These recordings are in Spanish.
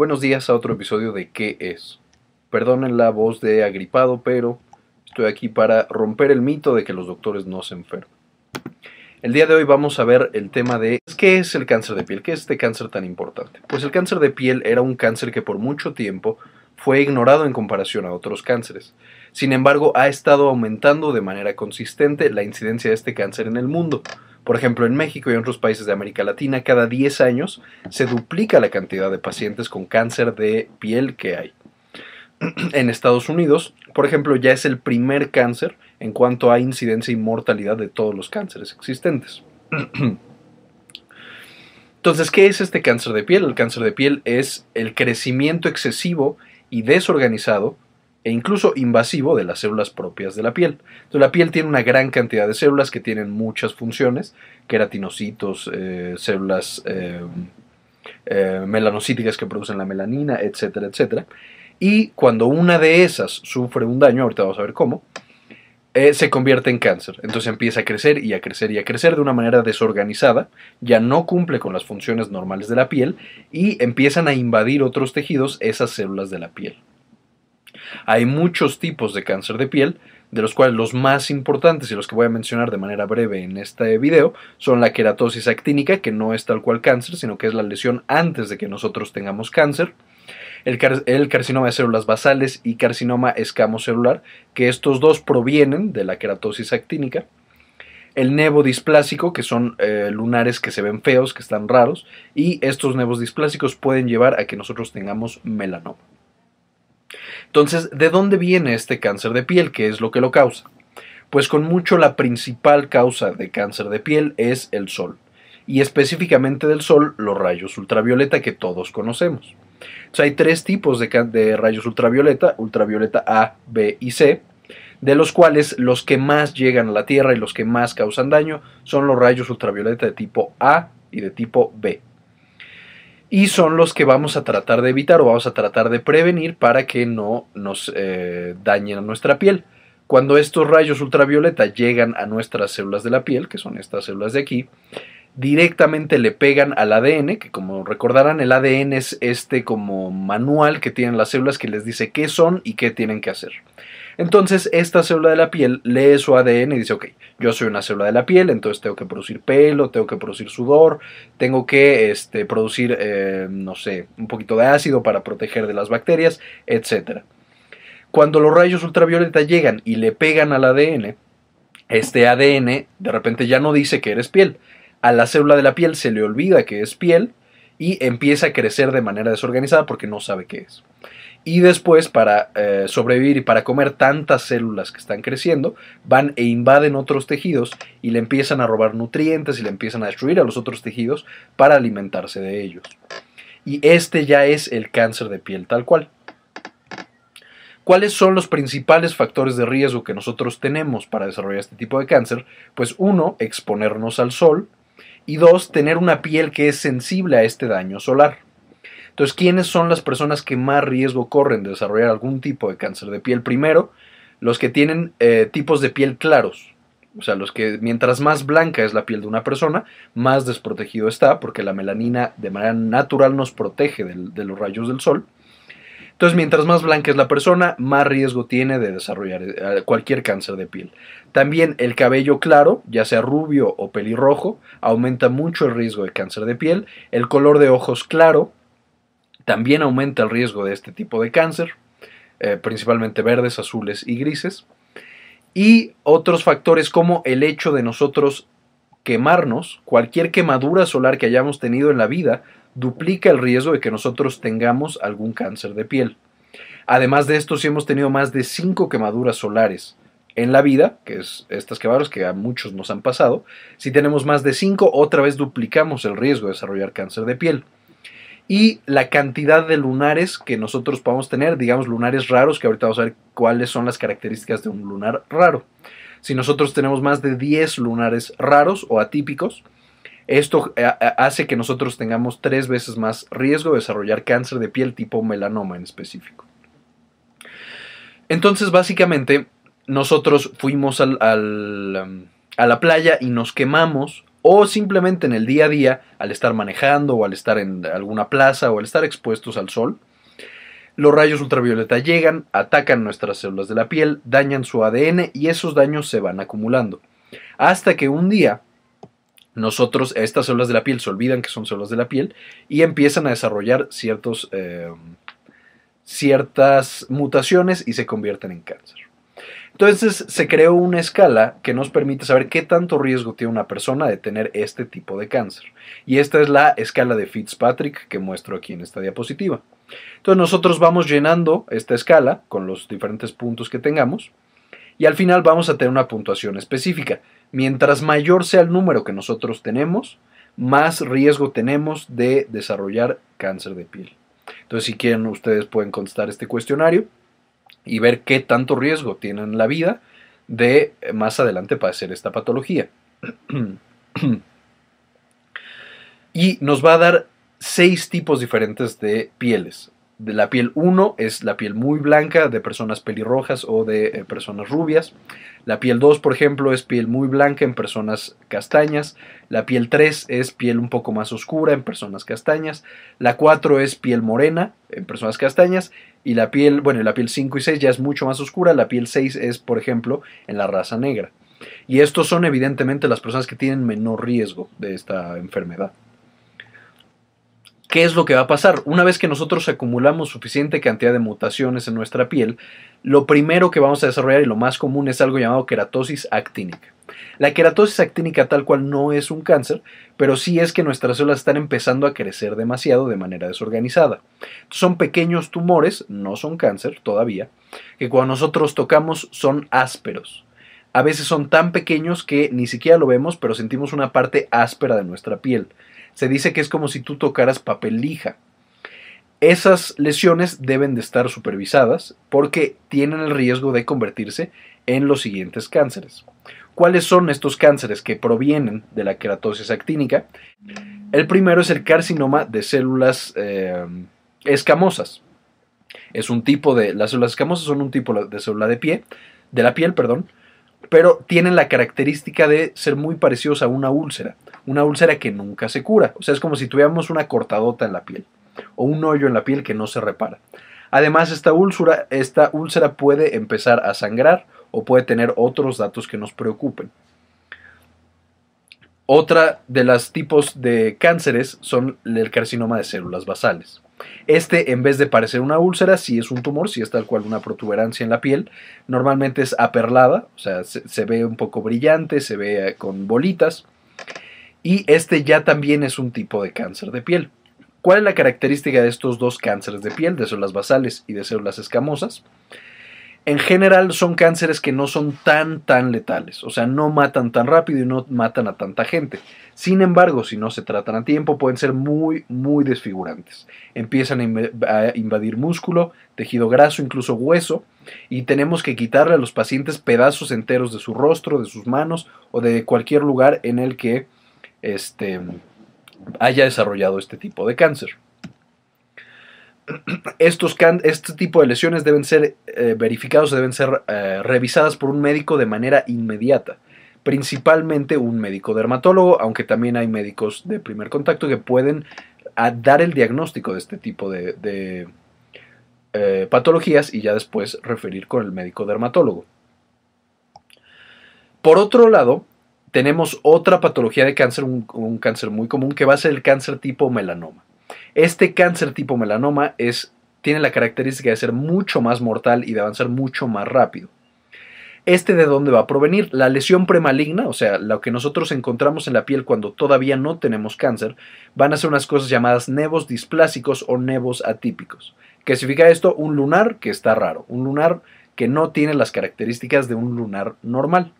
Buenos días a otro episodio de ¿Qué es? Perdonen la voz de agripado, pero estoy aquí para romper el mito de que los doctores no se enferman. El día de hoy vamos a ver el tema de ¿qué es el cáncer de piel? ¿Qué es este cáncer tan importante? Pues el cáncer de piel era un cáncer que por mucho tiempo fue ignorado en comparación a otros cánceres. Sin embargo, ha estado aumentando de manera consistente la incidencia de este cáncer en el mundo. Por ejemplo, en México y en otros países de América Latina, cada 10 años se duplica la cantidad de pacientes con cáncer de piel que hay. En Estados Unidos, por ejemplo, ya es el primer cáncer en cuanto a incidencia y mortalidad de todos los cánceres existentes. Entonces, ¿qué es este cáncer de piel? El cáncer de piel es el crecimiento excesivo y desorganizado e incluso invasivo de las células propias de la piel. Entonces, la piel tiene una gran cantidad de células que tienen muchas funciones, queratinocitos, eh, células eh, eh, melanocíticas que producen la melanina, etcétera, etcétera. Y cuando una de esas sufre un daño, ahorita vamos a ver cómo, se convierte en cáncer. Entonces empieza a crecer y a crecer y a crecer de una manera desorganizada, ya no cumple con las funciones normales de la piel y empiezan a invadir otros tejidos esas células de la piel. Hay muchos tipos de cáncer de piel, de los cuales los más importantes y los que voy a mencionar de manera breve en este video son la queratosis actínica, que no es tal cual cáncer, sino que es la lesión antes de que nosotros tengamos cáncer, el, carcinoma de células basales y carcinoma escamocelular, que estos dos provienen de la queratosis actínica, el nevo displásico, que son eh, lunares que se ven feos, que están raros, y estos nevos displásicos pueden llevar a que nosotros tengamos melanoma. Entonces, ¿de dónde viene este cáncer de piel? ¿Qué es lo que lo causa? Pues con mucho la principal causa de cáncer de piel es el sol, y específicamente del sol los rayos ultravioleta que todos conocemos. Hay tres tipos de rayos ultravioleta, ultravioleta A, B y C, de los cuales los que más llegan a la Tierra y los que más causan daño son los rayos ultravioleta de tipo A y de tipo B y son los que vamos a tratar de evitar o vamos a tratar de prevenir para que no nos eh, dañen a nuestra piel. Cuando estos rayos ultravioleta llegan a nuestras células de la piel, que son estas células de aquí, directamente le pegan al ADN, que como recordarán el ADN es este como manual que tienen las células que les dice qué son y qué tienen que hacer. Entonces, esta célula de la piel lee su ADN y dice, ok, yo soy una célula de la piel, entonces tengo que producir pelo, tengo que producir sudor, tengo que este, producir, eh, no sé, un poquito de ácido para proteger de las bacterias, etc. Cuando los rayos ultravioleta llegan y le pegan al ADN, este ADN de repente ya no dice que eres piel. A la célula de la piel se le olvida que es piel y empieza a crecer de manera desorganizada porque no sabe qué es. Y después, para eh, sobrevivir y para comer tantas células que están creciendo, van e invaden otros tejidos y le empiezan a robar nutrientes y le empiezan a destruir a los otros tejidos para alimentarse de ellos. Y este ya es el cáncer de piel tal cual. ¿Cuáles son los principales factores de riesgo que nosotros tenemos para desarrollar este tipo de cáncer? Pues uno, exponernos al sol y dos, tener una piel que es sensible a este daño solar. Entonces, ¿quiénes son las personas que más riesgo corren de desarrollar algún tipo de cáncer de piel? Primero, los que tienen eh, tipos de piel claros. O sea, los que mientras más blanca es la piel de una persona, más desprotegido está, porque la melanina de manera natural nos protege de los rayos del sol. Entonces, mientras más blanca es la persona, más riesgo tiene de desarrollar eh, cualquier cáncer de piel. También el cabello claro, ya sea rubio o pelirrojo, aumenta mucho el riesgo de cáncer de piel. El color de ojos claro, también aumenta el riesgo de este tipo de cáncer, eh, principalmente verdes, azules y grises. Y otros factores como el hecho de nosotros quemarnos, cualquier quemadura solar que hayamos tenido en la vida, duplica el riesgo de que nosotros tengamos algún cáncer de piel. Además de esto, si hemos tenido más de 5 quemaduras solares en la vida, que es estas quemaduras que a muchos nos han pasado, si tenemos más de 5, otra vez duplicamos el riesgo de desarrollar cáncer de piel y la cantidad de lunares que nosotros podamos tener, digamos lunares raros, que ahorita vamos a ver cuáles son las características de un lunar raro. Si nosotros tenemos más de 10 lunares raros o atípicos, esto eh, hace que nosotros tengamos tres veces más riesgo de desarrollar cáncer de piel tipo melanoma en específico. Entonces, básicamente, nosotros fuimos al, a la playa y nos quemamos o simplemente en el día a día, al estar manejando o al estar en alguna plaza o al estar expuestos al sol, los rayos ultravioleta llegan, atacan nuestras células de la piel, dañan su ADN y esos daños se van acumulando. Hasta que un día nosotros, estas células de la piel se olvidan que son células de la piel y empiezan a desarrollar eh, ciertas mutaciones y se convierten en cáncer. Entonces se creó una escala que nos permite saber qué tanto riesgo tiene una persona de tener este tipo de cáncer. Y esta es la escala de Fitzpatrick que muestro aquí en esta diapositiva. Entonces nosotros vamos llenando esta escala con los diferentes puntos que tengamos y al final vamos a tener una puntuación específica. Mientras mayor sea el número que nosotros tenemos, más riesgo tenemos de desarrollar cáncer de piel. Entonces si quieren ustedes pueden contestar este cuestionario y ver qué tanto riesgo tienen en la vida de eh, más adelante padecer esta patología. y nos va a dar seis tipos diferentes de pieles de la piel 1 es la piel muy blanca de personas pelirrojas o de eh, personas rubias. La piel 2, por ejemplo, es piel muy blanca en personas castañas. La piel 3 es piel un poco más oscura en personas castañas. La 4 es piel morena en personas castañas. Y la piel, bueno, la piel 5 y 6 ya es mucho más oscura. La piel 6 es, por ejemplo, en la raza negra. Y estos son evidentemente las personas que tienen menor riesgo de esta enfermedad. ¿Qué es lo que va a pasar? Una vez que nosotros acumulamos suficiente cantidad de mutaciones en nuestra piel, lo primero que vamos a desarrollar y lo más común es algo llamado queratosis actínica. La queratosis actínica tal cual no es un cáncer, pero sí es que nuestras células están empezando a crecer demasiado de manera desorganizada. Son pequeños tumores, no son cáncer todavía, que cuando nosotros tocamos son ásperos. A veces son tan pequeños que ni siquiera lo vemos, pero sentimos una parte áspera de nuestra piel. Se dice que es como si tú tocaras papel lija. Esas lesiones deben de estar supervisadas porque tienen el riesgo de convertirse en los siguientes cánceres. ¿Cuáles son estos cánceres que provienen de la queratosis actínica? El primero es el carcinoma de células eh, escamosas. Es un tipo de las células escamosas son un tipo de célula de pie, de la piel, perdón, pero tienen la característica de ser muy parecidos a una úlcera, una úlcera que nunca se cura, o sea, es como si tuviéramos una cortadota en la piel o un hoyo en la piel que no se repara. Además, esta úlcera, esta úlcera puede empezar a sangrar o puede tener otros datos que nos preocupen. Otra de los tipos de cánceres son el carcinoma de células basales. Este, en vez de parecer una úlcera, sí es un tumor, sí es tal cual una protuberancia en la piel. Normalmente es aperlada, o sea, se, ve un poco brillante, se ve eh, con bolitas. Y este ya también es un tipo de cáncer de piel. ¿Cuál es la característica de estos dos cánceres de piel, de células basales y de células escamosas? en general son cánceres que no son tan tan letales, o sea, no matan tan rápido y no matan a tanta gente. Sin embargo, si no se tratan a tiempo, pueden ser muy muy desfigurantes. Empiezan a invadir músculo, tejido graso, incluso hueso, y tenemos que quitarle a los pacientes pedazos enteros de su rostro, de sus manos o de cualquier lugar en el que este, haya desarrollado este tipo de cáncer. Estos este tipo de lesiones deben ser eh, verificados, deben ser eh, revisadas por un médico de manera inmediata, principalmente un médico dermatólogo, aunque también hay médicos de primer contacto que pueden ah, dar el diagnóstico de este tipo de, eh, patologías y ya después referir con el médico dermatólogo. Por otro lado, tenemos otra patología de cáncer, un cáncer muy común, que va a ser el cáncer tipo melanoma. Este cáncer tipo melanoma es, tiene la característica de ser mucho más mortal y de avanzar mucho más rápido. ¿Este de dónde va a provenir? La lesión premaligna, o sea, lo que nosotros encontramos en la piel cuando todavía no tenemos cáncer, van a ser unas cosas llamadas nevos displásicos o nevos atípicos. ¿Qué significa esto? Un lunar que está raro, un lunar que no tiene las características de un lunar normal.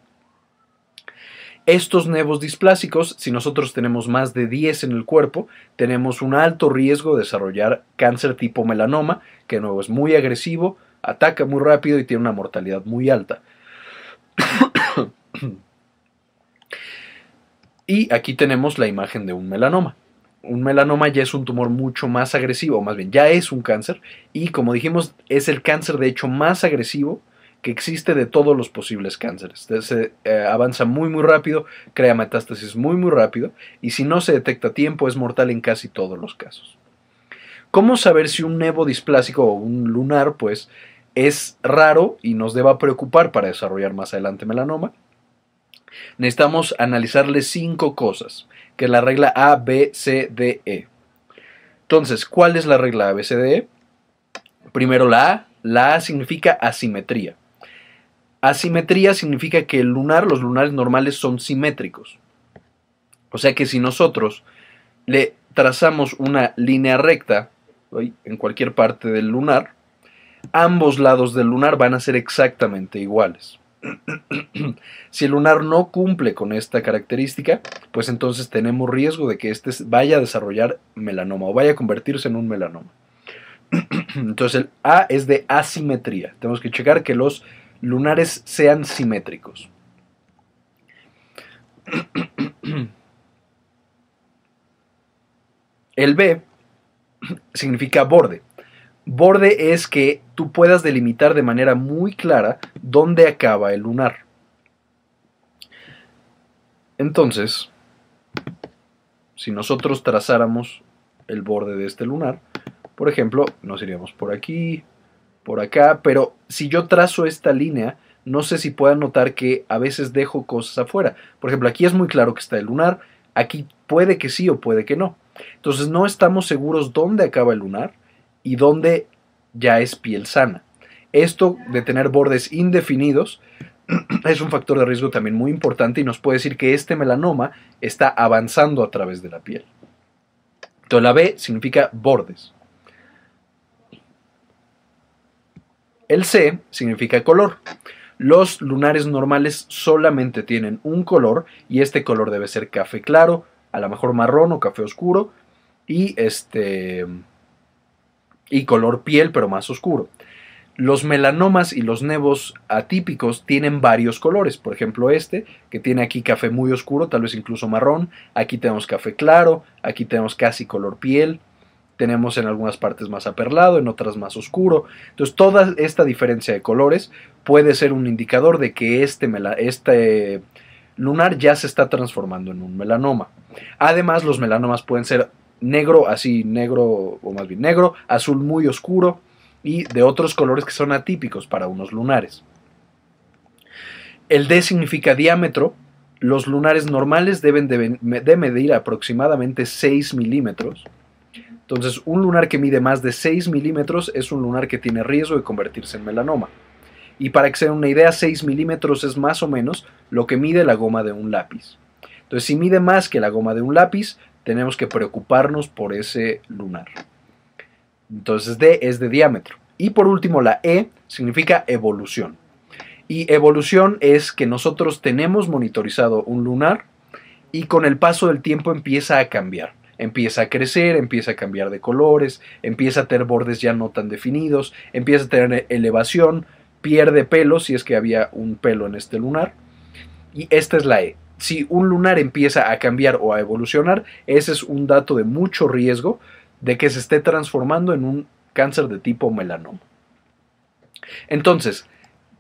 Estos nevos displásicos, si nosotros tenemos más de 10 en el cuerpo, tenemos un alto riesgo de desarrollar cáncer tipo melanoma, que de nuevo es muy agresivo, ataca muy rápido y tiene una mortalidad muy alta. y aquí tenemos la imagen de un melanoma. Un melanoma ya es un tumor mucho más agresivo, más bien ya es un cáncer, y como dijimos, es el cáncer de hecho más agresivo que existe de todos los posibles cánceres. Se eh, avanza muy muy rápido, crea metástasis muy muy rápido y si no se detecta a tiempo es mortal en casi todos los casos. ¿Cómo saber si un nevo displásico o un lunar pues es raro y nos deba preocupar para desarrollar más adelante melanoma? Necesitamos analizarle cinco cosas, que es la regla A, B, C, D, E. Entonces, ¿cuál es la regla A, B, C, D, E? Primero la A. La A significa asimetría. Asimetría significa que el lunar, los lunares normales son simétricos. O sea que si nosotros le trazamos una línea recta en cualquier parte del lunar, ambos lados del lunar van a ser exactamente iguales. si el lunar no cumple con esta característica, pues entonces tenemos riesgo de que éste vaya a desarrollar melanoma o vaya a convertirse en un melanoma. Entonces el A es de asimetría. Tenemos que checar que los lunares sean simétricos. El B significa borde. Borde es que tú puedas delimitar de manera muy clara dónde acaba el lunar. Entonces, si nosotros trazáramos el borde de este lunar, por ejemplo, nos iríamos por aquí, por acá, pero si yo trazo esta línea, no sé si puedan notar que a veces dejo cosas afuera. Por ejemplo, aquí es muy claro que está el lunar, aquí puede que sí o puede que no. Entonces no estamos seguros dónde acaba el lunar y dónde ya es piel sana. Esto de tener bordes indefinidos es un factor de riesgo también muy importante y nos puede decir que este melanoma está avanzando a través de la piel. Entonces la B significa bordes. El C significa color. Los lunares normales solamente tienen un color y este color debe ser café claro, a lo mejor marrón o café oscuro y este y color piel pero más oscuro. Los melanomas y los nevos atípicos tienen varios colores, por ejemplo este, que tiene aquí café muy oscuro, tal vez incluso marrón, aquí tenemos café claro, aquí tenemos casi color piel, tenemos en algunas partes más aperlado, en otras más oscuro. Entonces, toda esta diferencia de colores puede ser un indicador de que este, este lunar ya se está transformando en un melanoma. Además, los melanomas pueden ser negro, así negro, o más bien negro, azul muy oscuro y de otros colores que son atípicos para unos lunares. El D significa diámetro. Los lunares normales deben de, medir aproximadamente 6 milímetros entonces, un lunar que mide más de 6 milímetros es un lunar que tiene riesgo de convertirse en melanoma. Y para que se den una idea, 6 milímetros es más o menos lo que mide la goma de un lápiz. Entonces, si mide más que la goma de un lápiz, tenemos que preocuparnos por ese lunar. Entonces, D es de diámetro. Y por último, la E significa evolución. Y evolución es que nosotros tenemos monitorizado un lunar y con el paso del tiempo empieza a cambiar empieza a crecer, empieza a cambiar de colores, empieza a tener bordes ya no tan definidos, empieza a tener elevación, pierde pelo si es que había un pelo en este lunar. Y esta es la E. Si un lunar empieza a cambiar o a evolucionar, ese es un dato de mucho riesgo de que se esté transformando en un cáncer de tipo melanoma. Entonces,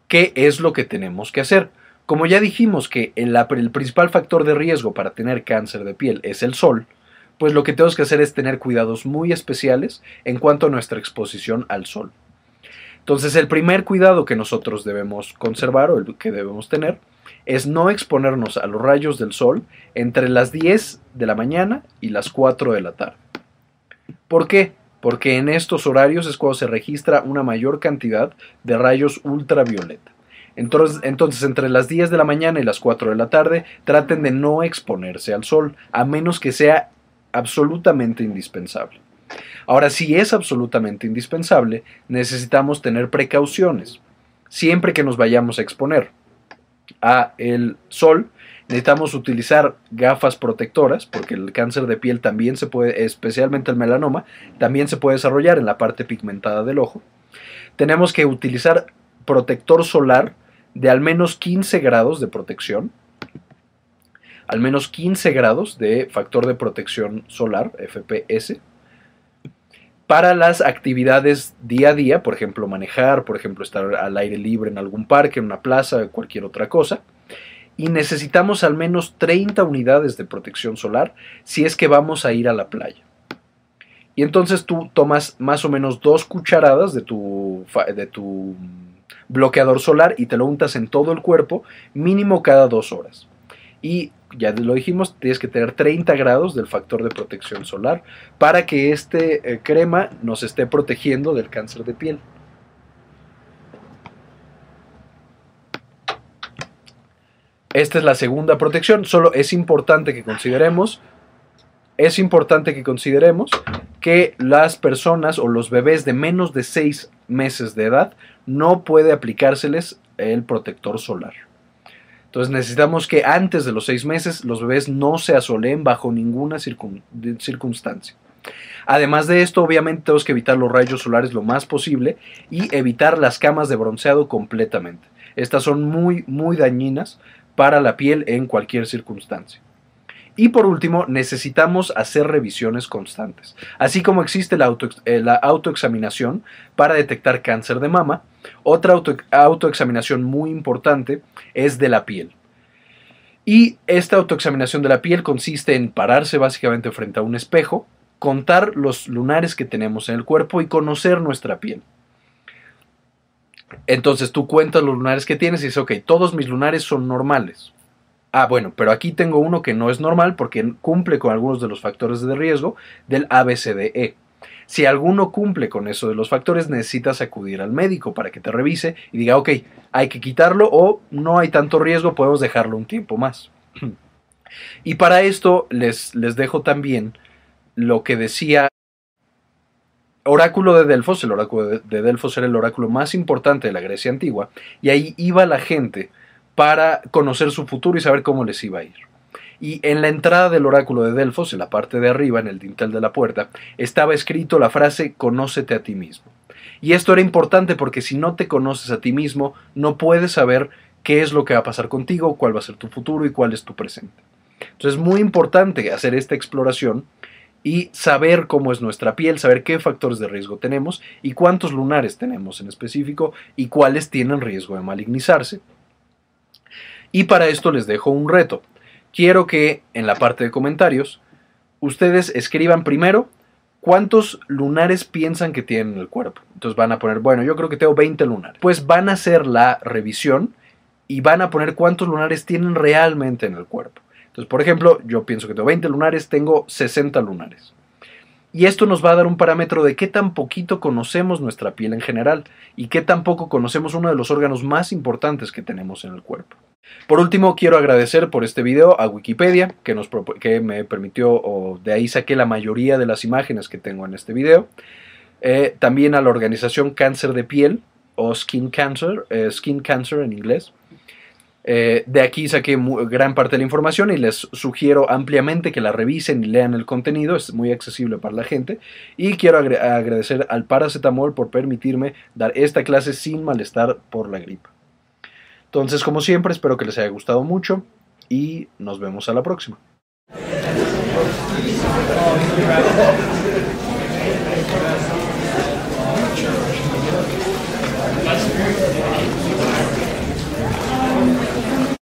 ¿qué es lo que tenemos que hacer? Como ya dijimos que el, el principal factor de riesgo para tener cáncer de piel es el sol, pues lo que tenemos que hacer es tener cuidados muy especiales en cuanto a nuestra exposición al sol. Entonces el primer cuidado que nosotros debemos conservar o el que debemos tener es no exponernos a los rayos del sol entre las 10 de la mañana y las 4 de la tarde. ¿Por qué? Porque en estos horarios es cuando se registra una mayor cantidad de rayos ultravioleta. Entonces, entonces, entre las 10 de la mañana y las 4 de la tarde, traten de no exponerse al sol, a menos que sea absolutamente indispensable. Ahora, si es absolutamente indispensable, necesitamos tener precauciones. Siempre que nos vayamos a exponer a el sol, necesitamos utilizar gafas protectoras, porque el cáncer de piel también se puede, especialmente el melanoma, también se puede desarrollar en la parte pigmentada del ojo. Tenemos que utilizar protector solar de al menos 15 grados de protección, al menos 15 grados de factor de protección solar, FPS. para las actividades día a día, por ejemplo, manejar, por ejemplo, estar al aire libre en algún parque, en una plaza, cualquier otra cosa. Y necesitamos al menos 30 unidades de protección solar si es que vamos a ir a la playa. Y entonces tú tomas más o menos dos cucharadas de tu, de tu bloqueador solar y te lo untas en todo el cuerpo, mínimo cada dos horas. Y ya lo dijimos, tienes que tener 30 grados del factor de protección solar para que este eh, crema nos esté protegiendo del cáncer de piel. Esta es la segunda protección, solo es importante que consideremos es importante que consideremos que las personas o los bebés de menos de 6 meses de edad no puede aplicárseles el protector solar. Entonces necesitamos que antes de los 6 meses los bebés no se asoleen bajo ninguna circunstancia. Además de esto, obviamente tenemos que evitar los rayos solares lo más posible y evitar las camas de bronceado completamente. Estas son muy, muy dañinas para la piel en cualquier circunstancia. Y por último, necesitamos hacer revisiones constantes. Así como existe la, eh, autoexaminación para detectar cáncer de mama, otra autoexaminación muy importante es de la piel. Y esta autoexaminación de la piel consiste en pararse básicamente frente a un espejo, contar los lunares que tenemos en el cuerpo y conocer nuestra piel. Entonces tú cuentas los lunares que tienes y dices, ok, todos mis lunares son normales. Ah, bueno, pero aquí tengo uno que no es normal porque cumple con algunos de los factores de riesgo del ABCDE. Si alguno cumple con eso de los factores, necesitas acudir al médico para que te revise y diga, ok, hay que quitarlo o no hay tanto riesgo, podemos dejarlo un tiempo más. Y para esto les, les dejo también lo que decía Oráculo de Delfos. El oráculo de Delfos era el oráculo más importante de la Grecia antigua y ahí iba la gente para conocer su futuro y saber cómo les iba a ir. Y en la entrada del oráculo de Delfos, en la parte de arriba, en el dintel de la puerta, estaba escrito la frase Conócete a ti mismo. Y esto era importante porque si no te conoces a ti mismo, no puedes saber qué es lo que va a pasar contigo, cuál va a ser tu futuro y cuál es tu presente. Entonces es muy importante hacer esta exploración y saber cómo es nuestra piel, saber qué factores de riesgo tenemos y cuántos lunares tenemos en específico y cuáles tienen riesgo de malignizarse. Y para esto les dejo un reto. Quiero que en la parte de comentarios ustedes escriban primero cuántos lunares piensan que tienen en el cuerpo. Entonces van a poner, bueno, yo creo que tengo 20 lunares. Pues van a hacer la revisión y van a poner cuántos lunares tienen realmente en el cuerpo. Entonces, por ejemplo, yo pienso que tengo 20 lunares, tengo 60 lunares. Y esto nos va a dar un parámetro de qué tan poquito conocemos nuestra piel en general y qué tan poco conocemos uno de los órganos más importantes que tenemos en el cuerpo. Por último, quiero agradecer por este video a Wikipedia, que, nos, que me permitió, o de ahí saqué la mayoría de las imágenes que tengo en este video. Eh, también a la organización Cáncer de Piel, o Skin Cancer, eh, Skin Cancer en inglés. Eh, de aquí saqué gran parte de la información y les sugiero ampliamente que la revisen y lean el contenido, es muy accesible para la gente. Y quiero agradecer al paracetamol por permitirme dar esta clase sin malestar por la gripe. Entonces, como siempre, espero que les haya gustado mucho y nos vemos a la próxima.